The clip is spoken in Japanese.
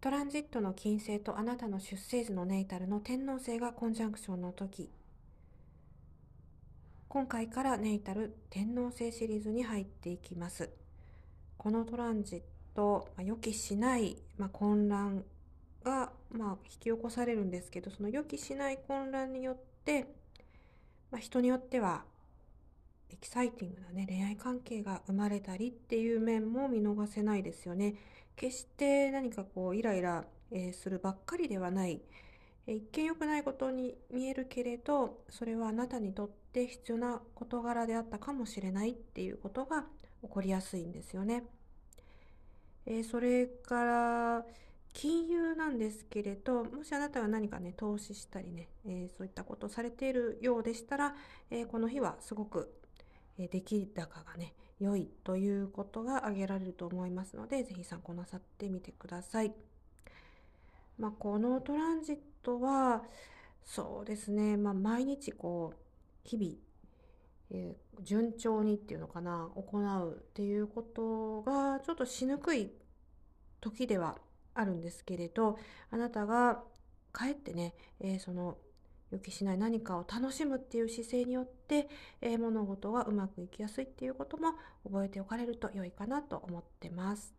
トランジットの金星とあなたの出生図のネイタルの天王星がコンジャンクションの時。今回からネイタル天王星シリーズに入っていきます。このトランジット、まあ、予期しない、まあ、混乱が、まあ、引き起こされるんですけどその予期しない混乱によって、まあ、人によってはエキサイティングなね。恋愛関係が生まれたりっていう面も見逃せないですよね。決して何かこうイライラ、え、するばっかりではない、え、一見良くないことに見えるけれどそれはあなたにとって必要な事柄であったかもしれないっていうことが起こりやすいんですよね。え、それから金融なんですけれどもしあなたが何かね投資したりね、えー、そういったことをされているようでしたら、えー、この日はすごく出来高がね良いということが挙げられると思いますので是非参考なさってみてください。まあ、このトランジットはそうですね、まあ、毎日こう日々、えー、順調にっていうのかな行うっていうことがちょっとしにくい時ではあるんですけれどあなたがかえってね、えー、その予期しない何かを楽しむっていう姿勢によって、え、物事がうまくいきやすいっていうことも覚えておかれると良いかなと思ってます。